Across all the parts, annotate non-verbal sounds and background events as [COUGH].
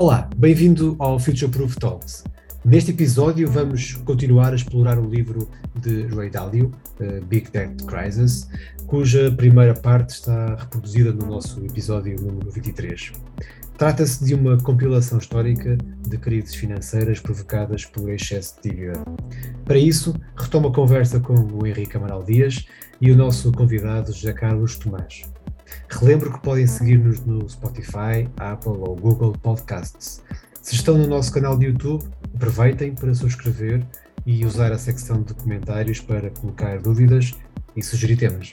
Olá, bem-vindo ao Future Proof Talks. Neste episódio vamos continuar a explorar o livro de Ray Dalio, uh, Big Debt Crisis, cuja primeira parte está reproduzida no nosso episódio número 23. Trata-se de uma compilação histórica de crises financeiras provocadas pelo excesso de dívida. Para isso, retomo a conversa com o Henrique Amaral Dias e o nosso convidado José Carlos Tomás. Relembro que podem seguir-nos no Spotify, Apple ou Google Podcasts. Se estão no nosso canal de YouTube, aproveitem para subscrever e usar a secção de comentários para colocar dúvidas e sugerir temas.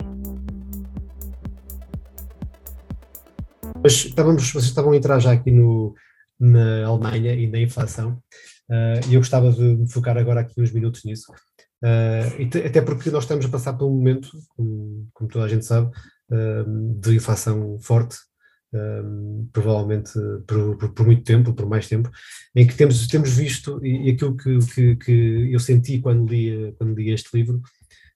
Mas estávamos, vocês estavam a entrar já aqui no, na Alemanha e na inflação, uh, e eu gostava de me focar agora aqui uns minutos nisso. Uh, até porque nós estamos a passar por um momento, como, como toda a gente sabe, uh, de inflação forte, provavelmente por, por, por, muito tempo, por mais tempo, em que temos, temos visto, e, aquilo que, que, que, eu senti quando li, quando li este livro,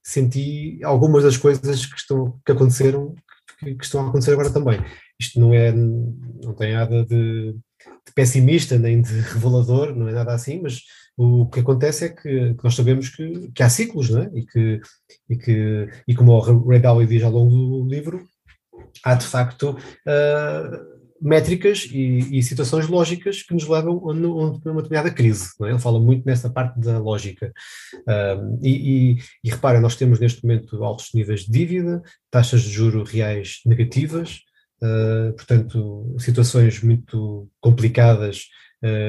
senti algumas das coisas que, estão, que aconteceram, que, que estão a acontecer agora também. Isto não é, não tem nada de, de, pessimista nem de revelador, não é nada assim, mas o que acontece é que, que nós sabemos que, que, há ciclos, não é? E que, e que e como o Ray Dalio diz ao longo do livro, há de facto uh, métricas e, e, situações lógicas que nos levam a, uma determinada crise. É? Ele fala muito nessa parte da lógica. Uh, e, e, e repara, nós temos neste momento altos níveis de dívida, taxas de juro reais negativas, uh, portanto, situações muito complicadas,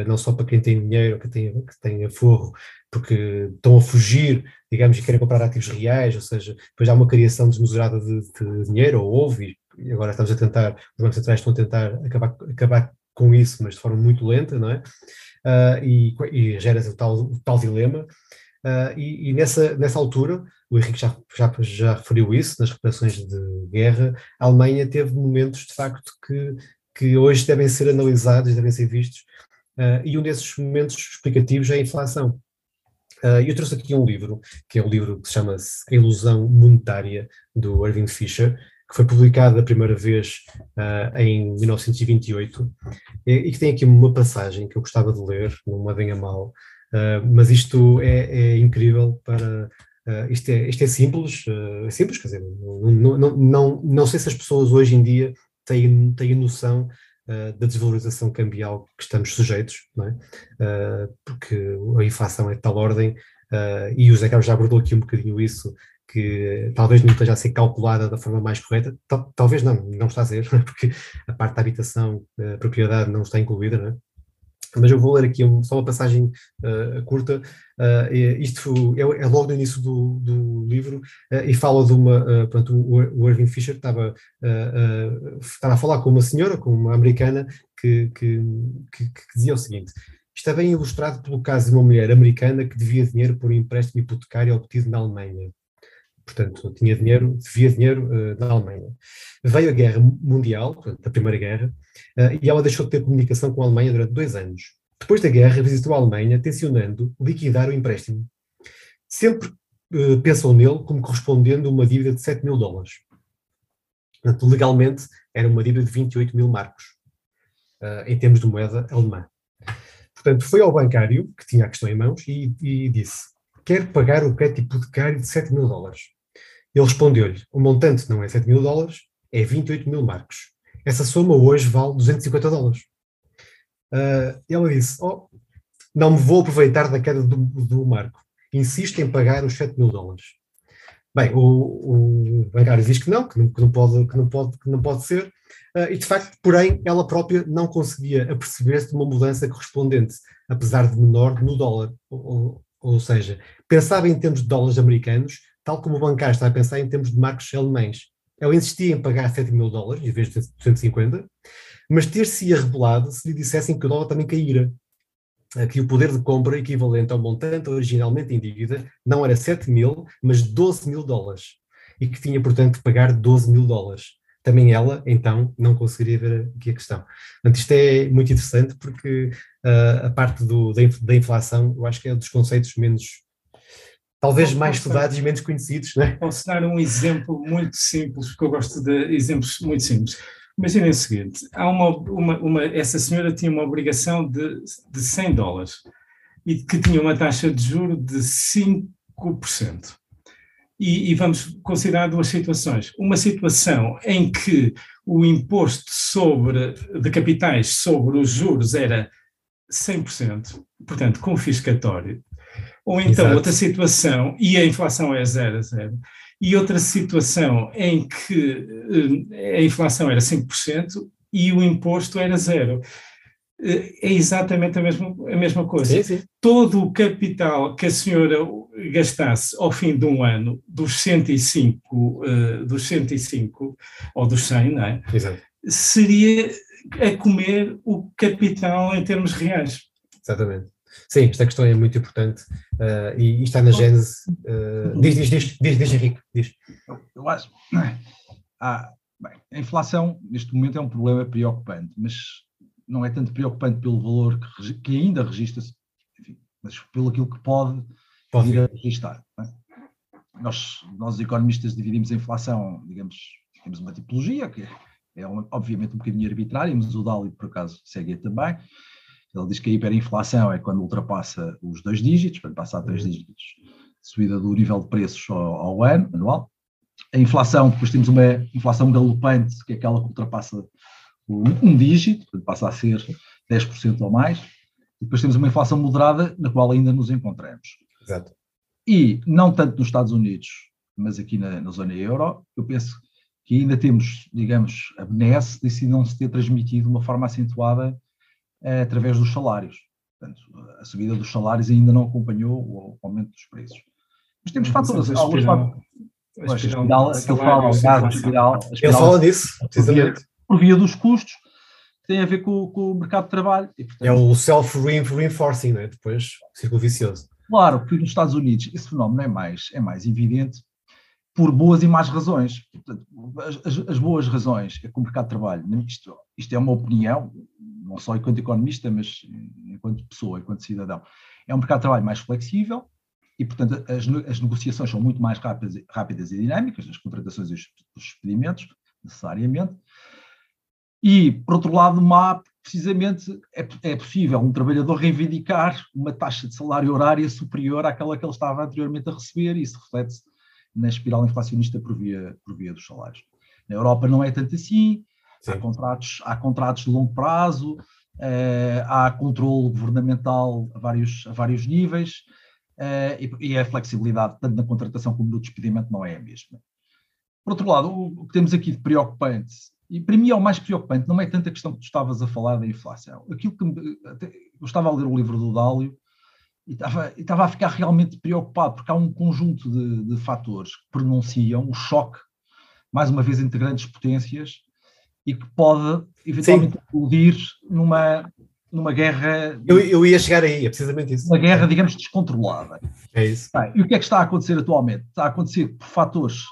não só para quem tem dinheiro, que tem, que tem aforro, porque estão a fugir, digamos, e querem comprar ativos reais, ou seja, depois há uma criação desmesurada de, de dinheiro, ou houve, e agora estamos a tentar, os bancos centrais estão a tentar acabar, acabar com isso, mas de forma muito lenta, não é? Uh, e, e gera o tal, o tal dilema. Uh, e, e nessa, nessa altura, o Henrique já, já, já referiu isso, nas reparações de guerra, a Alemanha teve momentos, de facto, que, que hoje devem ser analisados, devem ser vistos, uh, e um desses momentos explicativos é a inflação. Uh, eu trouxe aqui um livro, que é um livro que se chama A Ilusão Monetária, do Irving Fisher, que foi publicado a primeira vez uh, em 1928, e, e, que tem aqui uma passagem que eu gostava de ler, não me venha mal, uh, mas isto é, é incrível para. Uh, isto, é, isto é simples, é simples, quer dizer, não, não, não, não sei se as pessoas hoje em dia têm, têm noção da desvalorização cambial que estamos sujeitos, é? porque a inflação é de tal ordem, e o Zé Carlos já abordou aqui um bocadinho isso, que talvez não esteja a ser calculada da forma mais correta, talvez não, não está a ser, [LAUGHS] porque a parte da habitação, a propriedade não está incluída, não é? Mas eu vou ler aqui um, só uma passagem uh, curta. Uh, isto é, é, logo no início do, do livro uh, e fala de uma. pronto, o, o Irving Fisher estava, estava a falar com uma senhora, com uma americana, que, que, que, que dizia o seguinte: Está bem ilustrado pelo caso de uma mulher americana que devia dinheiro por um empréstimo hipotecário obtido na Alemanha portanto, tinha dinheiro, devia dinheiro uh, na Alemanha. Veio a Guerra Mundial, portanto, a Primeira Guerra, uh, e ela deixou de ter comunicação com a Alemanha durante dois anos. Depois da guerra, visitou a Alemanha, tencionando liquidar o empréstimo. Sempre uh, pensou nele como correspondendo a uma dívida de 7 mil dólares. Portanto, legalmente, era uma dívida de 28 mil marcos, em termos de moeda alemã. Portanto, foi ao bancário, que tinha a questão em mãos, e, e disse: Quer pagar o crédito hipotecário de 7 mil dólares. Ele respondeu-lhe: o montante não é 7 mil dólares, é 28 mil marcos. Essa soma hoje vale 250 dólares. Uh, ele disse: oh, não me vou aproveitar da queda do, do marco. Insisto em pagar os 7 mil dólares. Bem, o, o bancário diz que não, que não, que não, pode, que não, pode, que não pode ser, uh, e de facto, porém, ela própria não conseguia aperceber-se de uma mudança correspondente, apesar de menor, no dólar. Ou, ou seja, pensava em termos de dólares americanos, tal como o bancário está a pensar em termos de marcos alemães. Ele insistia em pagar 7 mil dólares em vez de 250, mas ter-se-ia se lhe dissessem que o dólar também caíra. Que o poder de compra equivalente ao montante originalmente em dívida não era 7 mil, mas 12 mil dólares. E que tinha, portanto, de pagar 12 mil dólares. Também ela, então, não conseguiria ver aqui a questão. Portanto, isto é muito interessante porque uh, a parte do, da inflação, eu acho que é um dos conceitos menos talvez mais estudados e menos conhecidos. Não é? Posso dar um exemplo muito simples, porque eu gosto de exemplos muito simples. Imaginem o seguinte: há uma, uma, uma, essa senhora tinha uma obrigação de, de 100 dólares e que tinha uma taxa de juro de 5%. E, e vamos considerar duas situações. Uma situação em que o imposto sobre, de capitais sobre os juros era 100%, portanto, confiscatório. Ou então Exato. outra situação, e a inflação é zero a zero, e outra situação em que eh, a inflação era 5% e o imposto era zero. Eh, é exatamente a mesma, a mesma coisa. Sim, sim. Todo o capital que a senhora gastasse ao fim de um ano, dos 105, uh, dos 105 ou dos 100, não é? Exato. seria a comer o capital em termos reais. Exatamente. Sim, esta questão é muito importante uh, e, e, está na gênese. Uh, diz, diz, diz, diz, diz, Henrique, diz. Eu, eu acho. Ah, bem, a inflação, neste momento, é um problema preocupante, mas não é tanto preocupante pelo valor que, que ainda registra-se, mas pelo aquilo que pode, pode. vir a registrar. É? Nós, nós, economistas, dividimos a inflação, digamos, temos uma tipologia, que é, obviamente um bocadinho arbitrária, mas o Dali, por acaso, segue também. Ele diz que a hiperinflação é quando ultrapassa os dois dígitos, quando passa a três uhum. dígitos, subida do nível de preços ao, ao ano, anual. A inflação, depois temos uma inflação galopante, que é aquela que ultrapassa um dígito, passa a ser 10% ou mais, e depois temos uma inflação moderada na qual ainda nos encontramos. Exato. E não tanto nos Estados Unidos, mas aqui na, na zona euro, eu penso que ainda temos, digamos, a benesse de se não se ter transmitido de uma forma acentuada eh, através dos salários. Portanto, a subida dos salários ainda não acompanhou o aumento dos preços. Mas temos fatores, alguns fatores. A espiral, que ele fala, a espiral, ele fala disso, precisamente por via dos custos, que tem a ver com, com o mercado de trabalho. E, portanto, é o self-reinforcing, né? depois, círculo vicioso. Claro, porque nos Estados Unidos esse fenómeno é mais, é mais evidente por boas e más razões. Portanto, as, as, boas razões é que o mercado de trabalho, isto, isto é uma opinião, não só enquanto economista, mas enquanto pessoa, enquanto cidadão, é um mercado de trabalho mais flexível e, portanto, as, as negociações são muito mais rápidas, rápidas e dinâmicas, as contratações e os, os expedimentos, necessariamente, e, por outro lado, má, precisamente, é, é possível um trabalhador reivindicar uma taxa de salário horária superior àquela que ele estava anteriormente a receber, e isso reflete-se na espiral inflacionista por via, por via dos salários. Na Europa não é tanto assim, há contratos, há contratos de longo prazo, eh, há controle governamental a vários, a vários níveis, eh, e, e, a flexibilidade, tanto na contratação como no despedimento, não é a mesma. Por outro lado, o, o que temos aqui de preocupante e para mim é o mais preocupante, não é tanto a questão que tu estavas a falar da inflação. Aquilo que me, eu estava a ler o livro do Dálio e estava, e estava a ficar realmente preocupado, porque há um conjunto de, de fatores que pronunciam o choque, mais uma vez, entre grandes potências e que pode eventualmente explodir numa, numa guerra. Eu, eu, ia chegar aí, é precisamente isso. Uma guerra, digamos, descontrolada. É isso. Bem, e o que é que está a acontecer atualmente? Está a acontecer por fatores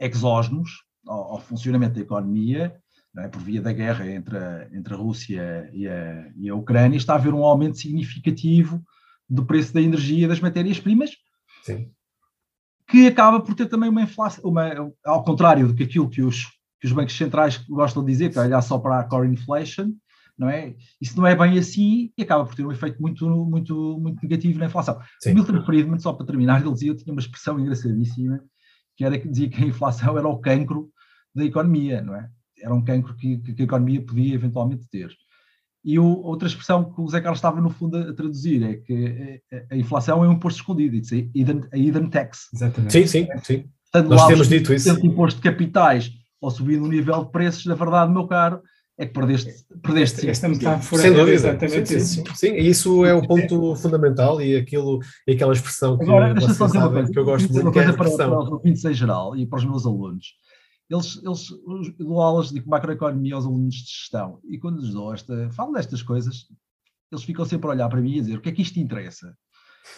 exógenos, ao, ao funcionamento da economia, é? por via da guerra entre a, entre a Rússia e a, e a Ucrânia, está a haver um aumento significativo do preço da energia e das matérias-primas, que acaba por ter também uma inflação, uma, ao contrário do que aquilo que os, que os bancos centrais gostam de dizer, que é olhar só para a core inflation, não é? Isso não é bem assim e acaba por ter um efeito muito, muito, muito negativo na inflação. Sim. Milton Friedman, só para terminar, ele dizia, eu tinha uma expressão engraçadíssima, que era que dizia que a inflação era o cancro da economia, não é? Era um cancro que, que a economia podia eventualmente ter. E o, outra expressão que o Zé Carlos estava, no fundo, a, traduzir é que a, a, inflação é um imposto escondido, it's a hidden, a hidden tax. Exatamente. Sim, sim, sim. Portanto, Nós temos dito isso. imposto de capitais ou subir no nível de preços, na verdade, meu caro, é que perdeste, perdeste esta metáfora Sem dúvida, exatamente sim, isso. Sim, sim, isso é o ponto fundamental e aquilo e aquela expressão que, Agora, vocês sabem, que eu gosto muito, que é a expressão. Para, para ouvintes em geral e para os meus alunos eles, eles dou aulas de macroeconomia aos alunos de gestão e quando lhes dou esta, falo destas coisas, eles ficam sempre a olhar para mim e a dizer o que é que isto interessa?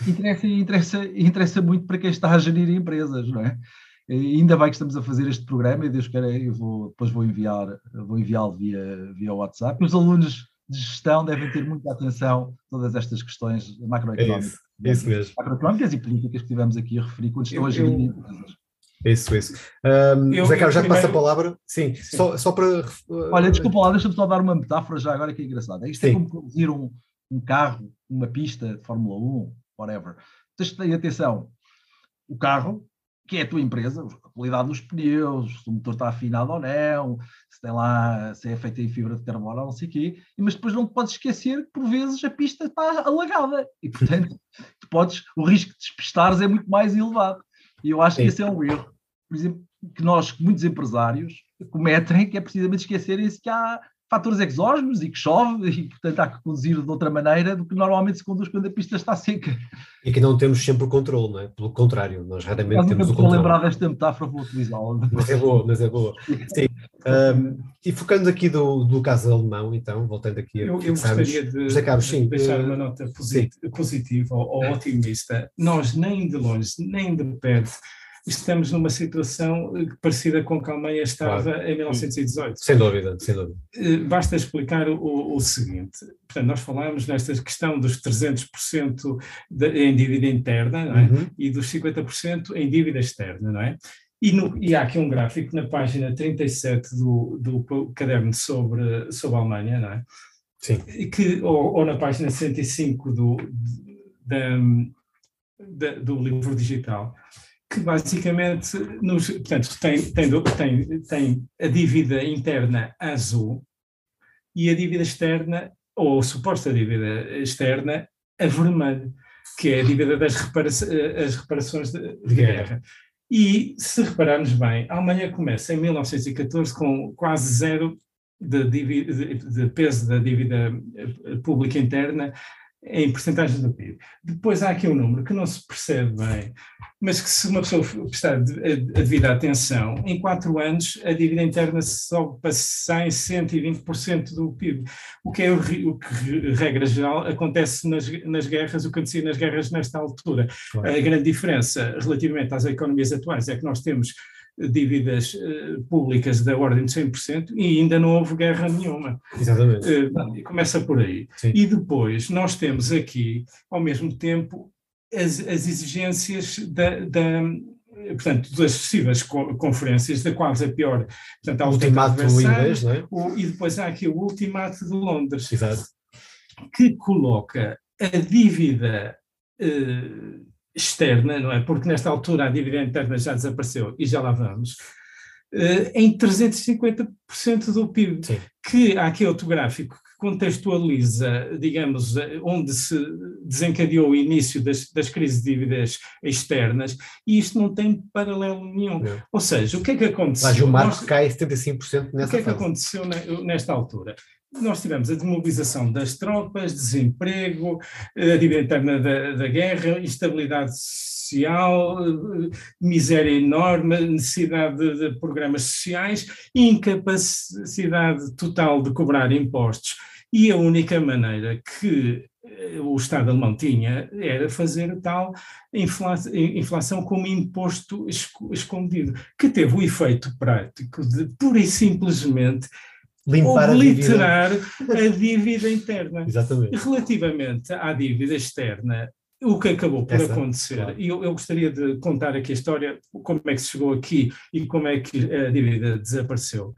Interessa, interessa, interessa muito para quem está a gerir empresas, não é? E ainda bem que estamos a fazer este programa e Deus queira, eu vou, depois vou enviar, vou enviá-lo via, via WhatsApp. Os alunos de gestão devem ter muita atenção a todas estas questões macroeconómicas. É isso, é isso mesmo. Macroeconómicas e políticas que tivemos aqui a referir quando estão eu, a gerir empresas Isso, isso. Um, eu, José Carlos, já primeiro... passa a palavra. Sim, Sim. Só, só para. Olha, desculpa lá, deixa-me só dar uma metáfora já agora que é engraçada. Isto é Sim. é como conduzir um, um carro, uma pista de Fórmula 1, whatever. Tens de ter atenção. O carro, que é a tua empresa, a qualidade dos pneus, se o motor está afinado ou não, se tem lá, se é feito em fibra de carbono ou não sei o quê, mas depois não te podes esquecer que por vezes a pista está alagada e portanto [LAUGHS] tu podes, o risco de despistares é muito mais elevado. E eu acho Sim. que esse é um erro, por exemplo, que nós, muitos empresários, cometem, que é precisamente esquecerem-se que há fatores exógenos e que chove e, portanto, há que conduzir de outra maneira do que normalmente se conduz quando a pista está seca. E que não temos sempre o controle, não é? Pelo contrário, nós raramente temos o controle. lembrar desta metáfora, vou utilizá-la. Mas é boa, mas é boa. Sim. Um, e focando aqui do, do caso alemão, então, voltando aqui a Eu, eu gostaria de, Carlos, sim, deixar uh, uma nota positiva ou, ou otimista. Nós nem de longe, nem de perto, estamos numa situação eh, parecida com que a Alemanha estava claro. em 1918. Sem dúvida, sem dúvida. Eh, basta explicar o, o seguinte. Portanto, nós falámos nesta questão dos 300% de, em dívida interna é? uhum. e dos 50% em dívida externa, não é? E, no, e, há aqui um gráfico na página 37 do, do caderno sobre, sobre a Alemanha, não é? Sim. Que, ou, ou na página 105 do, da, da, do livro digital, que basicamente nos, portanto, tem, tem, tem, tem a dívida interna azul e a dívida externa, ou a suposta dívida externa, a vermelho, que é a dívida das repara as reparações de, de guerra. E, se repararmos bem, a Alemanha começa em 1914 com quase zero de, de, de peso da dívida eh, pública interna em porcentagem do PIB. Depois há aqui um número que não se percebe bem, mas que se uma pessoa prestar a devida atenção, em quatro anos a dívida interna sobe para 100, 120% do PIB, o que é o, o, que, regra geral, acontece nas, nas guerras, o que acontecia nas guerras nesta altura. Claro. A grande diferença relativamente às economias atuais é que nós temos dívidas uh, públicas da ordem de 100% e ainda não houve guerra nenhuma. Exatamente. Uh, começa por aí. Sim. E depois nós temos aqui, ao mesmo tempo, as, as exigências da, da portanto, das sucessivas conferências, da qual a pior, portanto, há o ultimato inglês, não é? O, e depois há aqui o ultimato de Londres, Exato. que coloca a dívida uh, externa, não é? Porque nesta altura a dívida interna já desapareceu e já lá vamos, uh, em 350% do PIB. Sim. Que há aqui outro gráfico que contextualiza, digamos, onde se desencadeou o início das, das crises de dívidas externas, e isto não tem paralelo nenhum. Não. Ou seja, o que é que aconteceu? Mas o marco cai 75% nessa O que é que aconteceu nesta altura? Nós tivemos a demobilização das tropas, desemprego, a dívida interna da, da guerra, instabilidade social, miséria enorme, necessidade de, de programas sociais, incapacidade total de cobrar impostos. E a única maneira que eh, o Estado alemão tinha era fazer tal inflação como imposto escondido, que teve o efeito prático de pura e simplesmente limpar obliterar a dívida. a dívida interna. Exatamente. Relativamente à dívida externa, o que acabou por Essa, acontecer, claro. e eu, eu, gostaria de contar aqui a história, como é que se chegou aqui e como é que a dívida desapareceu.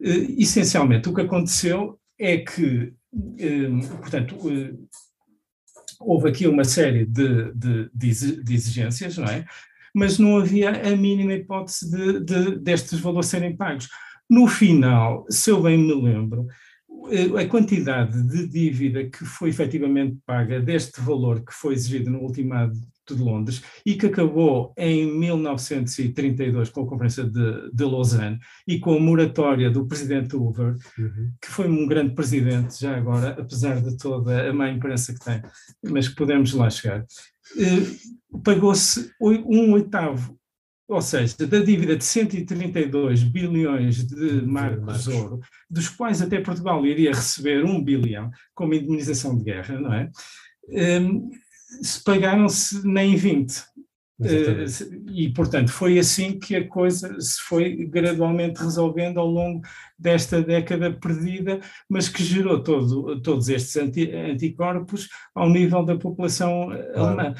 Uh, essencialmente, o que aconteceu é que, uh, portanto, uh, houve aqui uma série de, de, de, exigências, não é? Mas não havia a mínima hipótese de, de destes valores serem pagos. No final, se eu bem me lembro, eh, a quantidade de dívida que foi efetivamente paga deste valor que foi exigido no ultimado de Londres e que acabou em 1932 com a Conferência de, de Lausanne e com a moratória do presidente Hoover, uhum. que foi um grande presidente já agora, apesar de toda a má imprensa que tem, mas que podemos lá chegar. Eh, pagou-se um oitavo ou seja, da dívida de 132 bilhões de marcos de ouro, dos quais até Portugal iria receber um bilhão como indemnização de guerra, não é? Um, se pagaram-se nem 20. Uh, e, portanto, foi assim que a coisa se foi gradualmente resolvendo ao longo desta década perdida, mas que gerou todo, todos estes anti, anticorpos ao nível da população claro. alemã.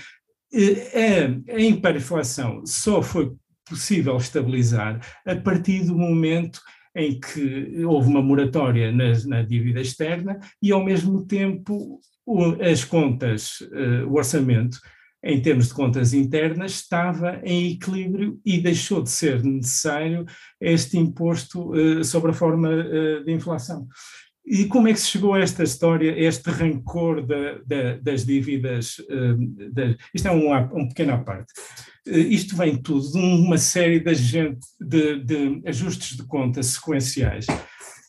A, a hiperinflação só foi possível estabilizar a partir do momento em que houve uma moratória na, na dívida externa e, ao mesmo tempo, o, as contas, uh, o orçamento, em termos de contas internas, estava em equilíbrio e deixou de ser necessário este imposto uh, sobre a forma uh, de inflação. E como é que se chegou a esta história, a este rancor da, da, das dívidas? Uh, isto é um, um pequeno à parte. Uh, isto vem tudo de uma série de, de, de ajustes de contas sequenciais,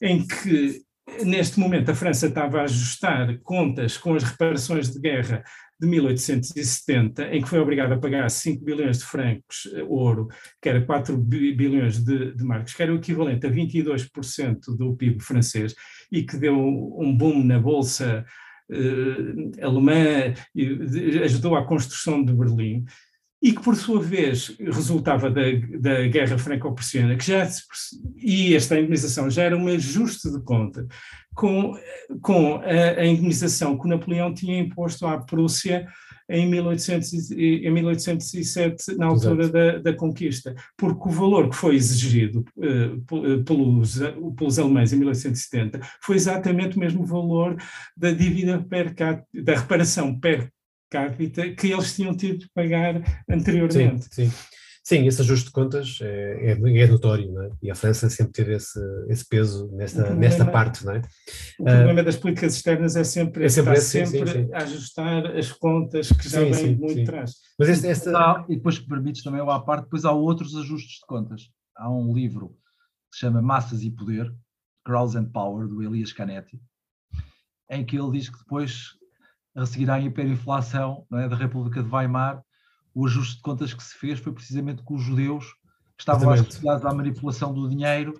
em que neste momento a França estava a ajustar contas com as reparações de guerra de 1870, em que foi obrigado a pagar 5 bilhões de francos eh, ouro, que era 4 bilhões de, de marcos, que era o equivalente a 22% do PIB francês, e que deu um boom na bolsa uh, alemã, e ajudou à construção de Berlim, e que por sua vez resultava da, da guerra franco-prussiana, que já e esta indemnização já era um ajuste de conta com, com a, a indemnização que Napoleão tinha imposto à Prússia em, 1800, em 1807, na altura da, da, conquista, porque o valor que foi exigido uh, pelos, pelos alemães em 1870 foi exatamente o mesmo valor da dívida per capita, da reparação per capita que eles tinham tido de pagar anteriormente. Sim, sim. Sim, esse ajuste de contas é, é, é notório, não é? e a França sempre teve esse, esse peso nesta, problema, nesta parte. Não é? O problema uh, das políticas externas é sempre, é sempre, esse, sempre sim, sim. a ajustar as contas que já sim, vêm muito atrás. Mas este, esta... e depois que permites também à parte, depois há outros ajustes de contas. Há um livro que se chama Massas e Poder, Crowds and Power, do Elias Canetti, em que ele diz que depois, a seguir à hiperinflação é, da República de Weimar, o ajuste de contas que se fez foi precisamente com os judeus que estavam associados à manipulação do dinheiro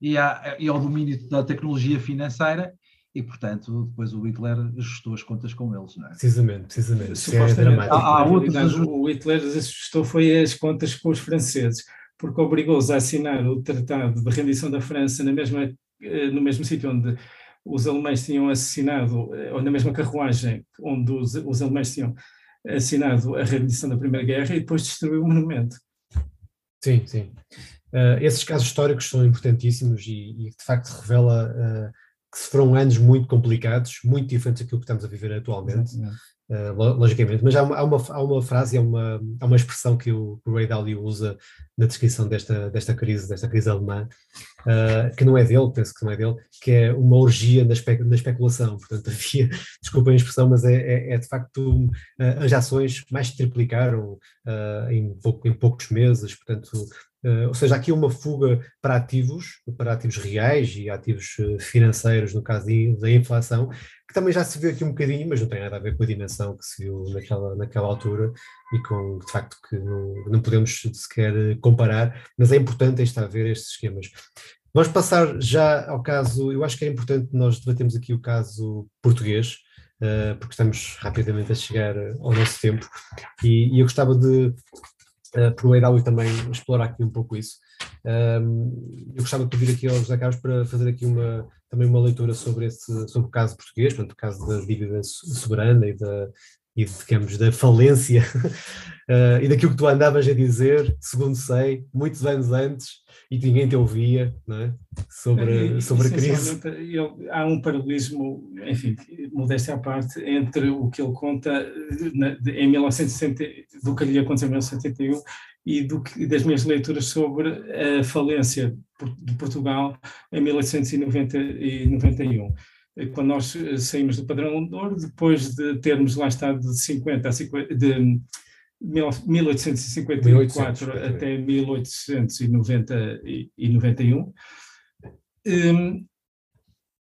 e, à, e, ao domínio da tecnologia financeira e, portanto, depois o Hitler ajustou as contas com eles, não é? Precisamente, precisamente. É dramático. Há, há outros O Hitler ajustou foi as contas com os franceses, porque obrigou-os a assinar o Tratado de Rendição da França na mesma, eh, no mesmo sítio onde os alemães tinham assassinado, ou na mesma carruagem onde os, os alemães tinham assinado a rendição da Primeira Guerra e depois destruiu o monumento. Sim, sim. Uh, esses casos históricos são importantíssimos e, e de facto revela uh, que foram anos muito complicados, muito diferentes daquilo que estamos a viver atualmente. Exatamente. Uh, logicamente, mas há uma, há uma, há uma frase, há uma, há uma expressão que o, o Ray Dalio usa na descrição desta, desta crise, desta crise alemã, uh, que não é dele, penso que não é dele, que é uma orgia na, espe, na especulação. Portanto, [LAUGHS] havia, desculpem a expressão, mas é, é, é de facto, uh, as ações mais triplicaram em, pouco, em poucos meses, portanto, ou seja, aqui uma fuga para ativos, para ativos reais e ativos financeiros, no caso da inflação, que também já se viu aqui um bocadinho, mas não tem nada a ver com a dimensão que se viu naquela, naquela altura e com, de facto, que não, não podemos sequer comparar, mas é importante estar a ver estes esquemas. Vamos passar já ao caso, eu acho que é importante nós debatemos aqui o caso português, porque estamos rapidamente a chegar ao nosso tempo, e, e eu gostava de, uh, por também explorar aqui um pouco isso. Um, eu gostava de pedir aqui ao José Carlos para fazer aqui uma, também uma leitura sobre, esse, sobre o caso português, portanto, o caso da dívida soberana e da, e digamos da falência uh, [LAUGHS] e daquilo que tu andavas a dizer, segundo sei, muitos anos antes e que ninguém te ouvia, é? Sobre, sobre a crise. Eu, há um paralelismo, enfim, modéstia à parte, entre o que ele conta na, em 1960, do que lhe aconteceu em 1971 e do que, das minhas leituras sobre a falência de Portugal em 1891 quando nós saímos do padrão de ouro, depois de termos lá estado de 50 a 50, de 1854 1800, até 1891, um,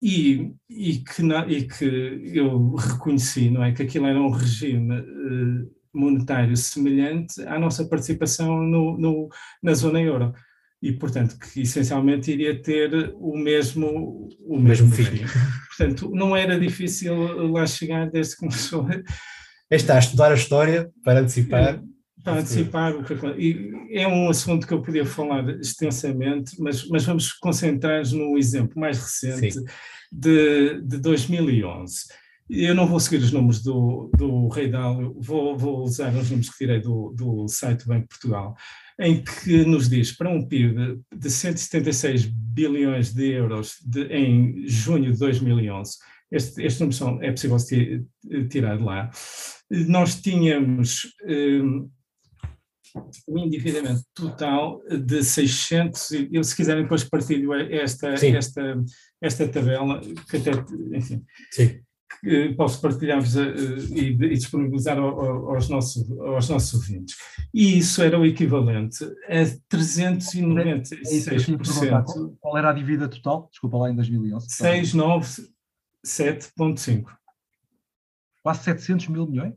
e, e, que, e que eu reconheci, não é, que aquilo era um regime uh, monetário semelhante à nossa participação no, no, na zona euro. E, portanto, que essencialmente iria ter o mesmo, o mesmo, mesmo fim. [LAUGHS] Portanto, não era difícil lá chegar desde que começou. Está a estudar a história para antecipar. É, para antecipar o que e É um assunto que eu podia falar extensamente, mas, mas vamos concentrar-nos no exemplo mais recente de, de 2011 Eu não vou seguir os números do, do Rei Dálio, vou, vou usar os números que tirei do, do site do Banco de Portugal, em que nos diz para um PIB de 176 bilhões de euros de, em junho de 2011, este, este número são, é possível tirar de lá, nós tínhamos um, o endividamento total de 600, e se quiserem depois partilho esta, esta, esta tabela, que até, enfim, Sim. Posso partilhar-vos uh, e, e, disponibilizar ao, aos, nossos, aos nossos ouvintes. E isso era o equivalente a 396%. Qual era a dívida total? Desculpa lá, em 2011. 697,5. Quase 700 mil milhões?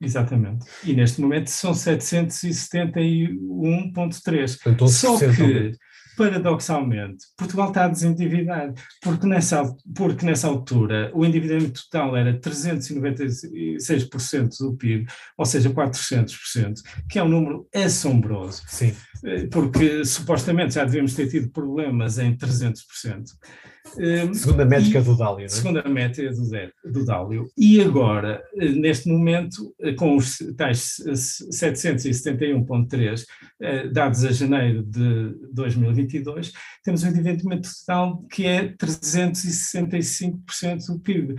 Exatamente. E neste momento são 771,3. Só que, paradoxalmente, Portugal está a desendividar, porque nessa, porque nessa altura o endividamento total era 396% do PIB, ou seja, 400%, que é um número assombroso. Sim. Eh, porque supostamente já devíamos ter tido problemas em 300%. Segundo a métrica do Dálio, é? Segundo a métrica do, do Dálio. E agora, eh, neste momento, eh, com os tais 771,3 dados a janeiro de 2022, temos um endividamento total que é 365% do PIB.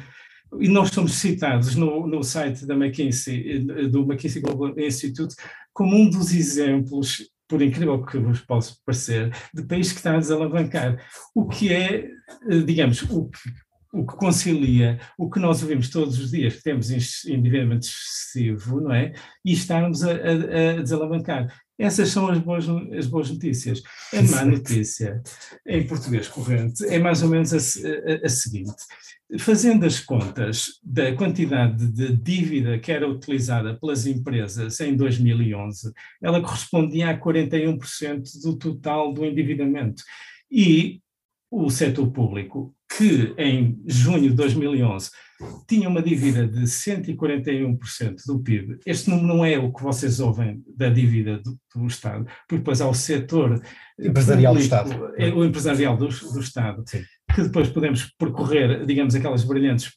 E nós somos citados no, no site da McKinsey, do McKinsey Global Institute, como um dos exemplos por incrível que vos possa parecer, de país que está a desalavancar. O que é, eh, digamos, o que, o que concilia o que nós ouvimos todos os dias, que temos endividamento excessivo, não é? E estarmos a, a, a desalavancar. Essas são as boas, as boas notícias. A má notícia, em português corrente, é mais ou menos a, a, a seguinte: fazendo as contas da quantidade de dívida que era utilizada pelas empresas em 2011, ela correspondia a 41% do total do endividamento. E o setor público, que em junho de 2011 tinha uma dívida de 141% do PIB. Este número não é o que vocês ouvem da dívida do, do Estado, porque depois há o setor empresarial público, do Estado. É, o empresarial do, do Estado, Sim. que depois podemos percorrer, digamos, aquelas brilhantes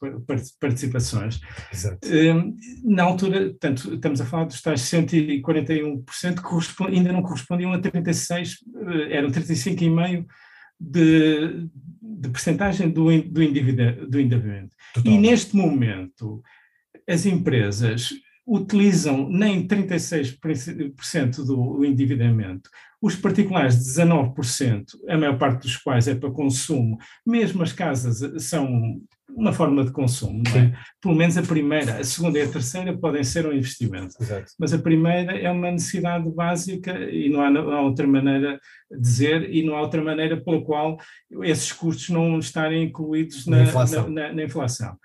participações. Exato. Hum, na altura, portanto, estamos a falar dos tais 141% que ainda não correspondiam a 36, eh, eram 35,5% de, de percentagem do, do, do endividamento. E neste momento, as empresas utilizam nem 36% do endividamento, os particulares 19%, a maior parte dos quais é para consumo, mesmo as casas são uma forma de consumo, não é? Pelo menos a primeira, a segunda e a terceira podem ser um investimento, Exato. mas a primeira é uma necessidade básica e não há, não há, outra maneira de dizer e não há outra maneira pela qual esses custos não estarem incluídos na, na inflação. Na, na inflação.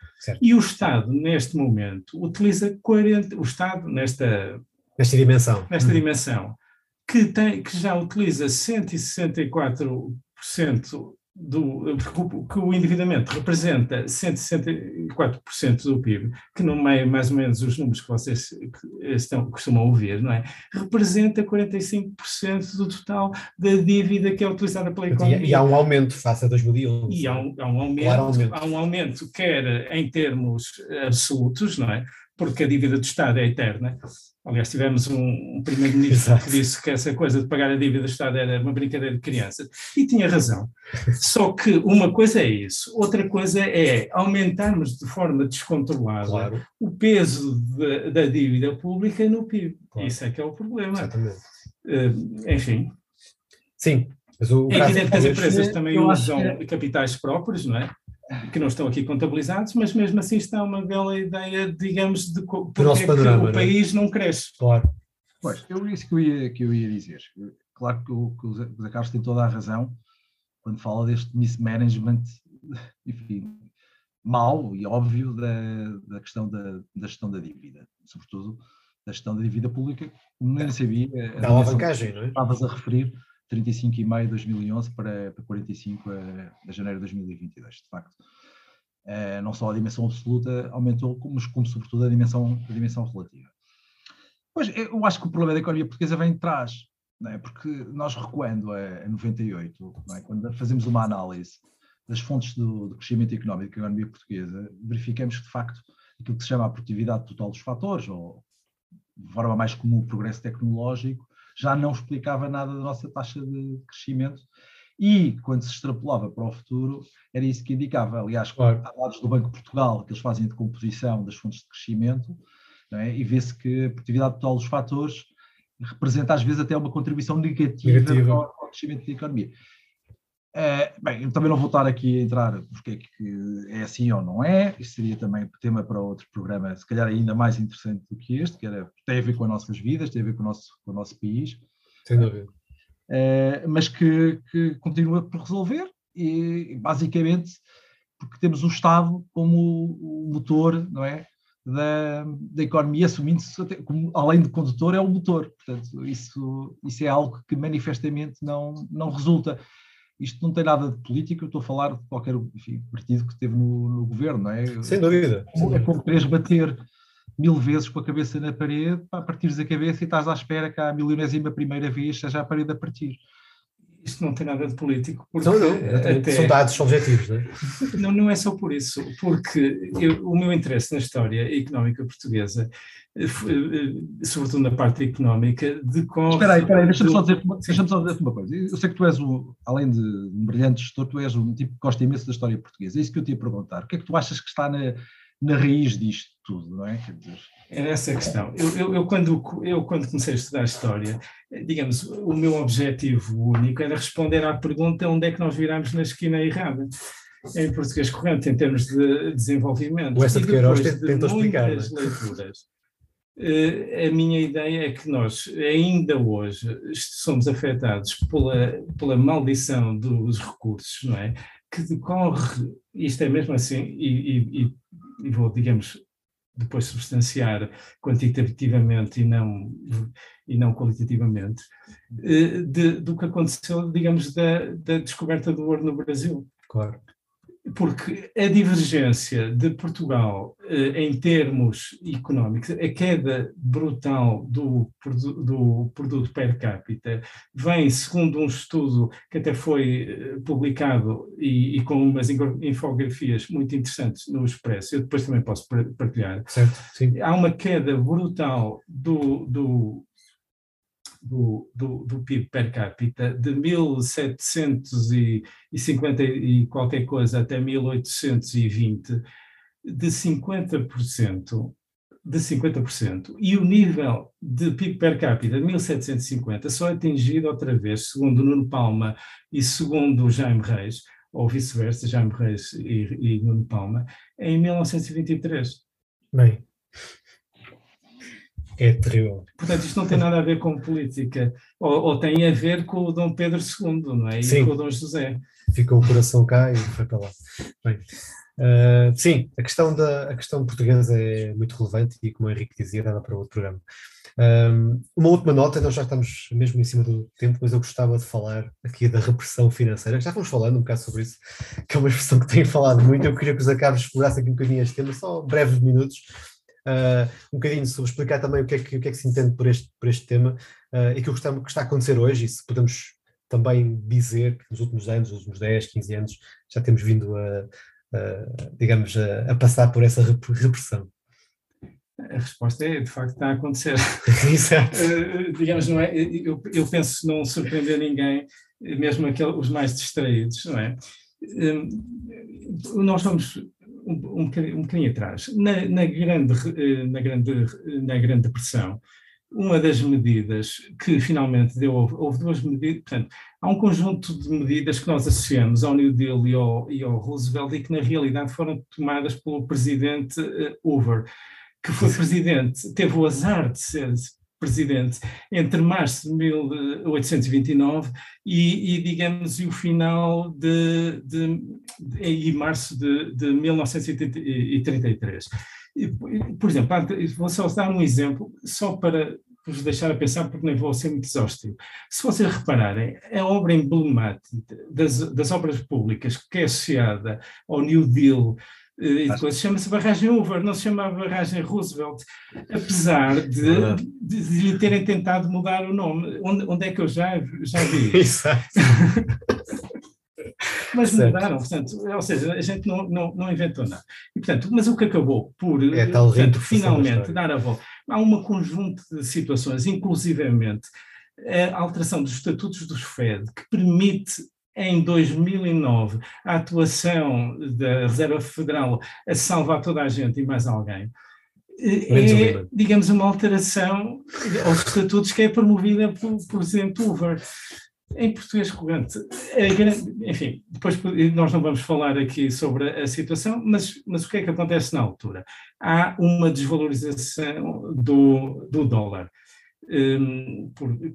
E o Estado, neste momento, utiliza 40%, o Estado, nesta, nesta dimensão, nesta hum. dimensão que, tem, que já utiliza 164% do, que o endividamento representa 164% do PIB, que não é mais ou menos os números que vocês estão, costumam ouvir, não é? Representa 45% do total da dívida que é utilizada pela economia. E, há um aumento face a 2011. E há um, há um aumento, claro aumento, há um aumento quer em termos absolutos, não é? Porque a dívida do Estado é eterna, Aliás, tivemos um, um primeiro-ministro que disse que essa coisa de pagar a dívida do Estado era uma brincadeira de criança. E tinha razão. Só que uma coisa é isso, outra coisa é aumentarmos de forma descontrolada claro. o peso de, da dívida pública no PIB. Claro. Isso é que é o problema. Exatamente. Uh, enfim. Sim. Mas o é evidente que as empresas também usam que... capitais próprios, não é? Que não estão aqui contabilizados, mas mesmo assim está uma bela ideia, digamos, de porque nosso panorama, o é? país não cresce. Claro. Pois, eu isso que eu ia, que eu ia dizer. Claro que o, que o Zé Carlos tem toda a razão quando fala deste mismanagement, [LAUGHS] enfim, mau e óbvio da, da questão da, da gestão da dívida, sobretudo da gestão da dívida pública, como nem sabia. Da alavancagem, não é? Estavas a referir, 35,5 em 2011 para, para 45 a, a janeiro de 2022, de facto. Uh, não só a dimensão absoluta aumentou, como, como sobretudo a dimensão, a dimensão relativa. Pois, eu acho que o problema da economia portuguesa vem de trás, é? porque nós recuando a, a 98, é? quando fazemos uma análise das fontes do, do crescimento económico da economia portuguesa, verificamos que, de facto, aquilo que se chama a produtividade total dos fatores, ou de forma mais comum o progresso tecnológico, já não explicava nada da nossa taxa de crescimento e quando se extrapolava para o futuro era isso que indicava. Aliás, claro. há dados do Banco de Portugal que eles fazem de composição das fontes de crescimento é? e vê-se que a produtividade total dos fatores representa às vezes até uma contribuição negativa, negativa. ao crescimento da economia. É, bem, eu também não vou estar aqui a entrar porque é que é assim ou não é, isso seria também tema para outro programa, se calhar ainda mais interessante do que este, que era, tem a ver com as nossas vidas, tem a ver com o nosso, com o nosso país. Sem dúvida. É, mas que, que, continua por resolver e basicamente porque temos o Estado como o motor, não é? Da, da economia, assumindo-se como, além de condutor, é o motor. Portanto, isso, isso é algo que manifestamente não, não resulta. Isto não tem nada de político, eu estou a falar de qualquer enfim, partido que esteve no, no governo, não é? Sem dúvida. É como queres bater mil vezes com a cabeça na parede, para partires a cabeça e estás à espera que a milionésima primeira vez seja a parede a partir. Isto não tem nada de político. Porque não, não, até, são dados objetivos, não é? [LAUGHS] Não, não é só por isso, porque eu, o meu interesse na história económica portuguesa eh, eh, sobretudo na parte económica, decorre... Espera aí, espera aí, deixa-me só, dizer, deixa só dizer uma coisa. Eu sei que tu és, um, além de um brilhante gestor, tu és um tipo que gosta imenso da história portuguesa. É isso que eu te ia perguntar. O que é que tu achas que está na, na raiz disto tudo, não é? É essa a questão. Eu, eu, eu, quando, eu, quando comecei a estudar História, digamos, o meu objetivo único era responder à pergunta onde é que nós viramos na esquina errada em português corrente, em termos de desenvolvimento. O Essa de Queiroz tentou explicar. Muitas é? leituras, eh, a minha ideia é que nós, ainda hoje, somos afetados pela, pela maldição dos recursos, não é? Que decorre, isto é mesmo assim, e, e, e vou, digamos, depois substanciar quantitativamente e não, e não qualitativamente, eh, de, do que aconteceu, digamos, da, da descoberta do ouro no Brasil. Claro porque a divergência de Portugal eh, em termos económicos, a queda brutal do, do, produto per capita, vem, segundo um estudo que até foi eh, publicado e, e, com umas infografias muito interessantes no Expresso, eu depois também posso partilhar. Certo, Há uma queda brutal do, do do, do, do PIB per capita de 1750 e qualquer coisa até 1820 de 50%, de 50%, e o nível de PIB per capita de 1750 só é atingido outra vez, segundo Nuno Palma e segundo Jaime Reis, ou vice-versa, Jaime Reis e, e Nuno Palma, em 1923. Bem, é terrível. Portanto, isto não tem nada a ver com política, ou, ou tem a ver com o Dom Pedro II, não é? E sim. com o Dom José. Ficou o coração cá e foi para lá. Bem, uh, sim, a questão, da, a questão portuguesa é muito relevante e, como o Henrique dizia, dava para outro programa. Um, uma última nota, nós já estamos mesmo em cima do tempo, mas eu gostava de falar aqui da repressão financeira. Já fomos falando um bocado sobre isso, que é uma expressão que tenho falado muito. Eu queria que os acabos explorassem aqui um bocadinho este tema, só breves minutos, uh, um bocadinho sobre explicar também o que é que, o que, é que se entende por este, por este tema uh, e aquilo que está, que está a acontecer hoje, e se podemos também dizer que nos últimos anos, nos últimos 10, 15 anos, já temos vindo a, a digamos, a, a, passar por essa repressão. A resposta é, de facto, está a acontecer. [LAUGHS] Exato. uh, digamos, não é? Eu, eu penso não surpreender ninguém, mesmo aqueles, os mais distraídos, não é? nós vamos um, um, bocadinho, um atrás. Na, na, grande, eh, na, grande, na Grande Depressão, uma das medidas que finalmente deu, houve duas medidas, portanto, há um conjunto de medidas que nós associamos ao New Deal e ao, e ao Roosevelt e que na realidade foram tomadas pelo presidente eh, Hoover, que foi presidente, teve o azar de ser presidente entre março de 1829 e, e digamos, e o final de, de, de e março de, de 1933. E, por exemplo, vou só dar um exemplo, só para vos deixar a pensar, porque nem vou ser muito exaustivo. Se vocês repararem, a obra emblemática das, das obras públicas que é associada ao New Deal chama-se barragem Hoover, não se chama barragem Roosevelt, apesar de, de, de, lhe terem tentado mudar o nome. Onde, onde é que eu já, já vi? [LAUGHS] Exato. mas mudaram, portanto, ou seja, a gente não, não, não inventou nada. E, portanto, mas o que acabou por, É portanto, finalmente dar a volta, há um conjunto de situações, inclusivamente a alteração dos estatutos dos FED, que permite em 2009 a atuação da Reserva Federal a salvar toda a gente e mais alguém, o é, digamos, uma alteração aos estatutos que é promovida pelo presidente Hoover. Em português corrente, enfim, depois nós não vamos falar aqui sobre a situação, mas, mas o que é que acontece na altura? Há uma desvalorização do, do dólar, por-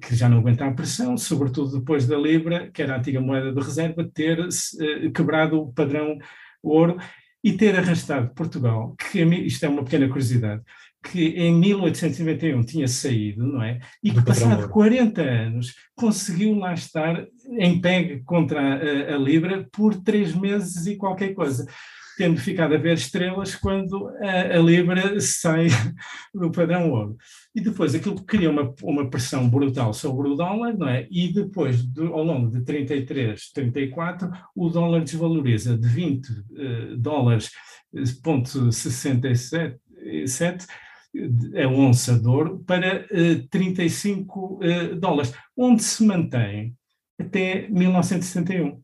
que já não aguenta a pressão, sobretudo depois da Libra, que era a antiga moeda de reserva, ter eh, quebrado o padrão ouro e ter arrastado Portugal, que isto é uma pequena curiosidade, que em 1891 tinha saído, não é? E que passado ouro. 40 anos conseguiu lá estar em PEG contra a, a Libra por três meses e qualquer coisa, tendo ficado a ver estrelas quando a, a Libra sai [LAUGHS] do padrão ouro. E depois aquilo cria uma, uma pressão brutal sobre o dólar, não é? E depois, ao longo de 33, 34, o dólar desvaloriza de 20 eh, dólares, eh, ponto 67, eh, sete, eh, a onça de ouro, para eh, 35 eh, dólares, onde se mantém até 1971.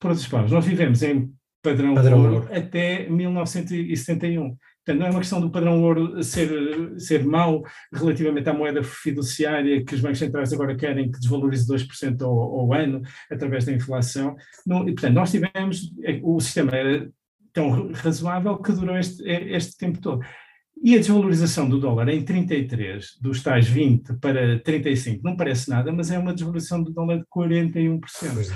Por outras palavras, nós vivemos em padrão, Padrão ouro, ouro. até 1971. Portanto, não é uma questão do padrão ouro ser, ser mau relativamente à moeda fiduciária que os bancos centrais agora querem que desvalorize 2% ao, ao ano através da inflação. Não, e, portanto, nós tivemos, eh, o sistema era tão razoável que durou este, eh, este tempo todo. E a desvalorização do dólar em 33, dos tais 20 para 35, não parece nada, mas é uma desvalorização do dólar de 41% Pois é.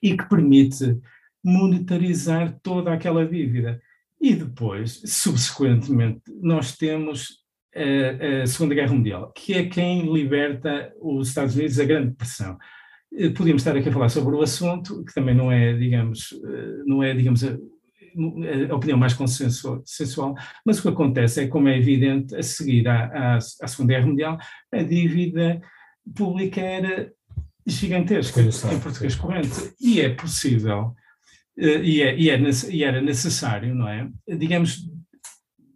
e que permite monetarizar toda aquela dívida. E depois, subsequentemente, nós temos a, a Segunda Guerra Mundial, que é quem liberta os Estados Unidos da grande pressão. Eh, Podíamos estar aqui a falar sobre o assunto, que também não é, digamos, eh, não é, digamos, a, a opinião mais consensual, mas o que acontece é, como é evidente, a seguir à, à, à Segunda Guerra Mundial, a dívida pública era gigantesca, em português corrente, e é possível eh, e, é, e, é nece- e era necessário, não é? Digamos,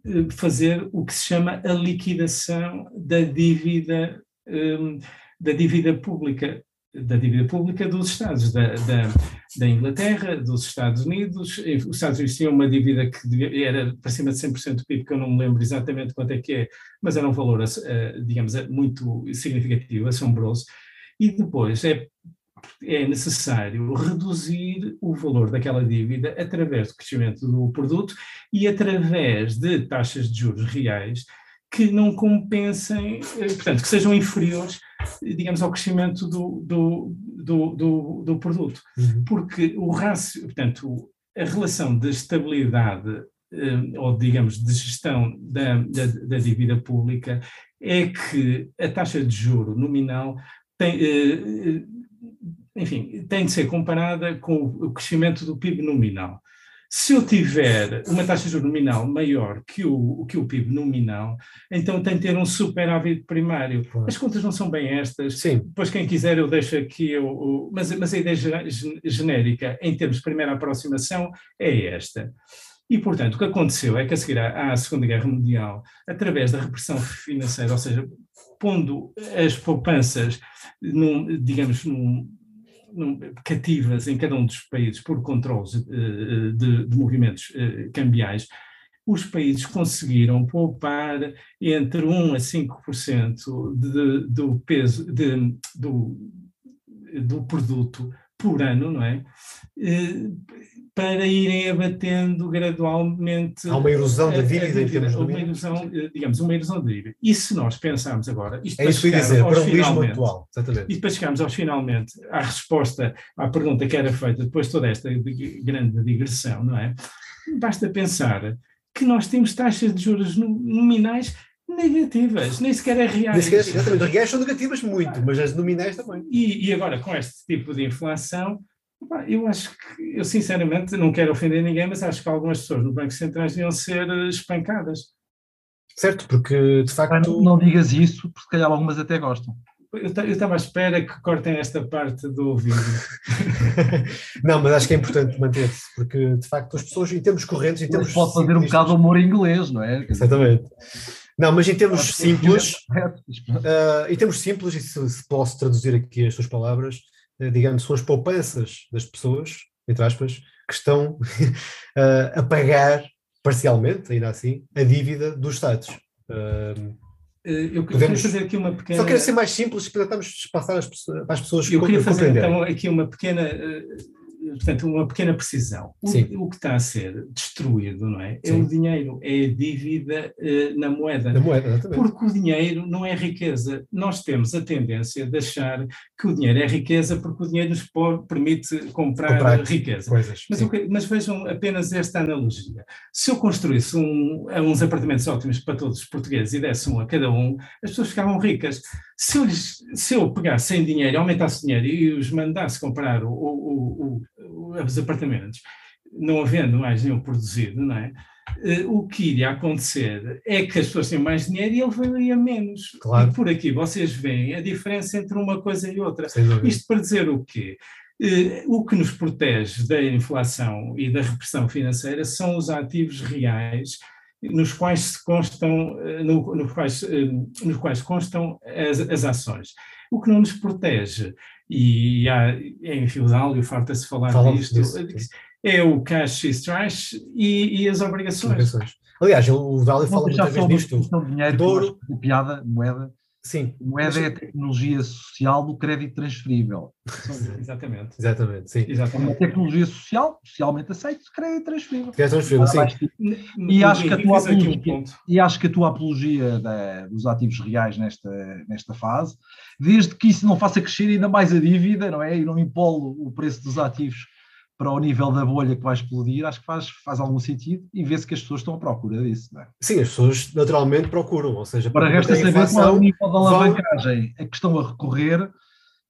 eh, fazer o que se chama a liquidação da dívida, hum, da dívida pública, da dívida pública dos Estados, da, da, da Inglaterra, dos Estados Unidos. Eh, Os Estados Unidos tinham uma dívida que era para cima de 100% do PIB, que eu não me lembro exatamente quanto é que é, mas era um valor, eh, digamos, eh, muito significativo, assombroso. E depois é é necessário reduzir o valor daquela dívida através do crescimento do produto e através de taxas de juros reais que não compensem, eh, portanto, que sejam inferiores, eh, digamos, ao crescimento do, do, do, do, do produto. Uhum. Porque o rácio, portanto, a relação de estabilidade eh, ou, digamos, de gestão da, da, da dívida pública é que a taxa de juro nominal tem, enfim, tem de ser comparada com o crescimento do PIB nominal. Se eu tiver uma taxa de juros nominal maior que o, que o PIB nominal, então tem de ter um superávit primário. Claro. As contas não são bem estas. Sim, Depois, quem quiser, eu deixo aqui, o- mas, mas a ideia ge- ge- genérica, em termos de primeira aproximação, é esta. E, portanto, o que aconteceu é que a seguir à, à Segunda Guerra Mundial, através da repressão financeira, ou seja, pondo as poupanças, num, digamos, num- cativas em cada um dos países por controles eh, de, de movimentos eh, cambiais, os países conseguiram poupar entre 1 a 5% de, do peso de- do, do produto por ano, não é? Eh, Para irem abatendo gradualmente há uma erosão da dívida em termos uma nominais. erosão, eh, digamos, uma erosão da dívida. E se nós pensarmos agora, isto É para isso que dizer, para o finalmente, atual, e exatamente. depois chegarmos aos finalmente à resposta à pergunta que era feita depois de toda esta grande digressão, não é? Basta pensar que nós temos taxas de juros no- nominais negativas, nem sequer é Nem reais. sequer, exatamente, as reais são negativas muito, mas as nominais também. E, e agora, com este tipo de inflação, eu acho que, eu sinceramente não quero ofender ninguém, mas acho que algumas pessoas no Banco Centrais deviam ser eh, espancadas. Certo, porque de Ah, facto. Não, não digas isso, porque se calhar algumas até gostam. eu estava à espera que cortem esta parte do ouvido. [LAUGHS] não, mas acho que é importante manter-se, porque de facto as pessoas, em termos correntes, em termos. Pode fazer um bocado de humor inglês, não é? Exatamente. Não, mas em termos simples, [LAUGHS] uh, em termos simples, e se, se, posso traduzir aqui as suas palavras, uh, digamos, são as poupanças das pessoas, entre aspas, que estão uh, [LAUGHS] a pagar parcialmente, ainda assim, a dívida dos Estados. eu queria fazer aqui uma pequena. Só quero ser mais simples para tentarmos passar para as pessoas Eu queria fazer então aqui uma pequena portanto, uma pequena precisão. O, o, que está a ser destruído, não é? Sim. É o dinheiro, é a dívida uh, na moeda. Na moeda, exatamente. Porque o dinheiro não é riqueza. Nós temos a tendência de achar que o dinheiro é riqueza porque o dinheiro nos permite comprar, comprar riqueza. Coisas, mas, mas, vejam apenas esta analogia. Se eu construísse um, uns apartamentos ótimos para todos os portugueses e desse um a cada um, as pessoas ficavam ricas. Se eu, se eu pegasse sem dinheiro, aumentasse o dinheiro e os mandasse comprar o, o, o, os apartamentos, não havendo mais nenhum produzido, não é? Eh, o que iria acontecer é que as pessoas têm mais dinheiro e ele valia menos. Claro. E por aqui vocês veem a diferença entre uma coisa e outra. Isto para dizer o quê? Eh, o que nos protege da inflação e da repressão financeira são os ativos reais nos quais se constam, eh, no, no quais, eh, nos quais constam as, as, ações. O que não nos protege, e há, enfim, o Dálio farta-se falar Fala disto, disso, é o cash e trash e, e as obrigações. obrigações. Aliás, o Dálio fala muitas vezes disto. Dinheiro, Douro, piada, moeda, Sim. Moeda é a tecnologia social do crédito transferível. Exatamente. Exatamente, sim. Exatamente. É uma tecnologia social, socialmente aceita, crédito transferível. Crédito transferível, sim. E acho, que a tua apologia, e acho que a tua apologia da, dos ativos reais nesta, nesta fase, desde que isso não faça crescer ainda mais a dívida, não é? E não impole o preço dos ativos para o nível da bolha que vai explodir, acho que faz, faz algum sentido e vê-se que as pessoas estão à procura disso. Não é? Sim, as pessoas naturalmente procuram, ou seja, para resta saber qual é o nível da alavancagem a que estão a recorrer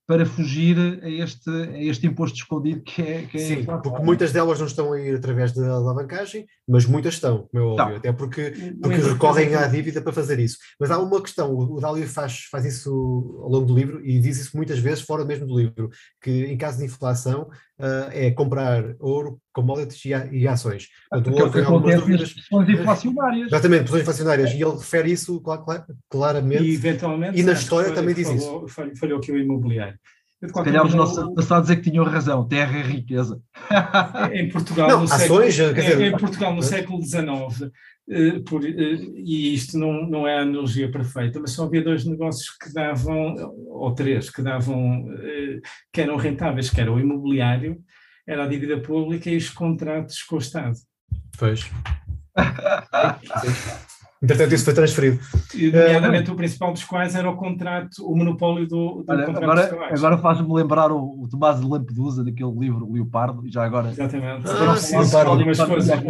para fugir a este, a este imposto escondido que é, que é Sim, porque muitas delas não estão a ir através da alavancagem, mas muitas estão, como é óbvio, até porque, porque recorrem à dívida para fazer isso. Mas há uma questão, o Dálio faz, faz isso ao longo do livro e diz isso muitas vezes fora mesmo do livro, que em caso de inflação uh, é comprar ouro, commodities e, e ações. Portanto, o ouro tem algumas dúvidas. Posições inflacionárias. Exatamente, posições inflacionárias. E ele refere isso clar, clar, claramente. E eventualmente. E na história também diz falou, isso. Falhou aqui o imobiliário. Se calhar os nossos passados é que tinham razão, terra é riqueza. Em Portugal, não, no, ações, século, dizer, em Portugal no século XIX, por, eh, e isto não, não é a analogia perfeita, mas só havia dois negócios que davam, ou três, que davam, eh, que eram rentáveis, que era o imobiliário, era a dívida pública e os contratos com o Estado. Pois. [LAUGHS] Entretanto, isso foi transferido. E, nomeadamente, uh, o principal dos quais era o contrato, o monopólio do, do olha, contrato Agora, agora faz-me lembrar o, o Tomás de Lampedusa, daquele livro o Leopardo, e já agora... Exatamente. Ah, sim, algumas coisas,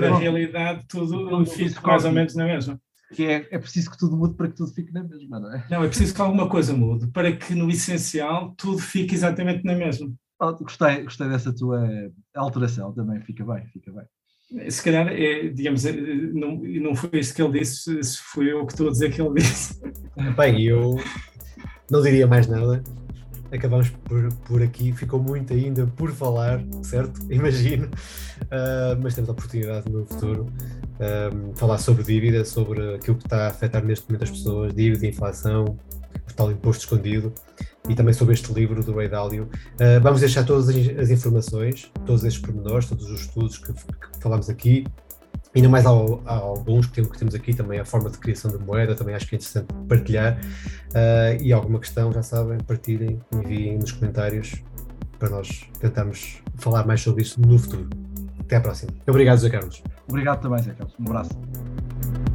na realidade, tudo fica mais ou menos na mesma. Que é, é preciso que tudo mude para que tudo fique na mesma, não é? Não, é preciso que alguma coisa mude, para que no essencial tudo fique exatamente na mesma. Oh, gostei, gostei dessa tua alteração também, fica bem, fica bem se calhar, é, digamos, é, não, não foi isso que ele disse, se foi eu que estou a dizer que ele disse. Bem, eu não diria mais nada. Acabamos por, por aqui, ficou muito ainda por falar, certo? [LAUGHS] Imagino. Uh, mas temos a oportunidade no futuro um, ah, falar sobre dívida, sobre aquilo que está a afetar neste momento as pessoas, dívida, inflação, o tal imposto escondido e também sobre este livro do Ray Dalio. Uh, vamos deixar todas as informações, todos estes pormenores, todos os estudos que, que falamos aqui, ainda mais há, alguns que temos aqui também, a forma de criação de moeda, também acho que é interessante partilhar. Uh, e alguma questão, já sabem, partilhem, enviem nos comentários para nós tentarmos falar mais sobre isso no futuro. Até à próxima. Obrigado, Zé Carlos. Obrigado também, Zé Carlos. Um abraço.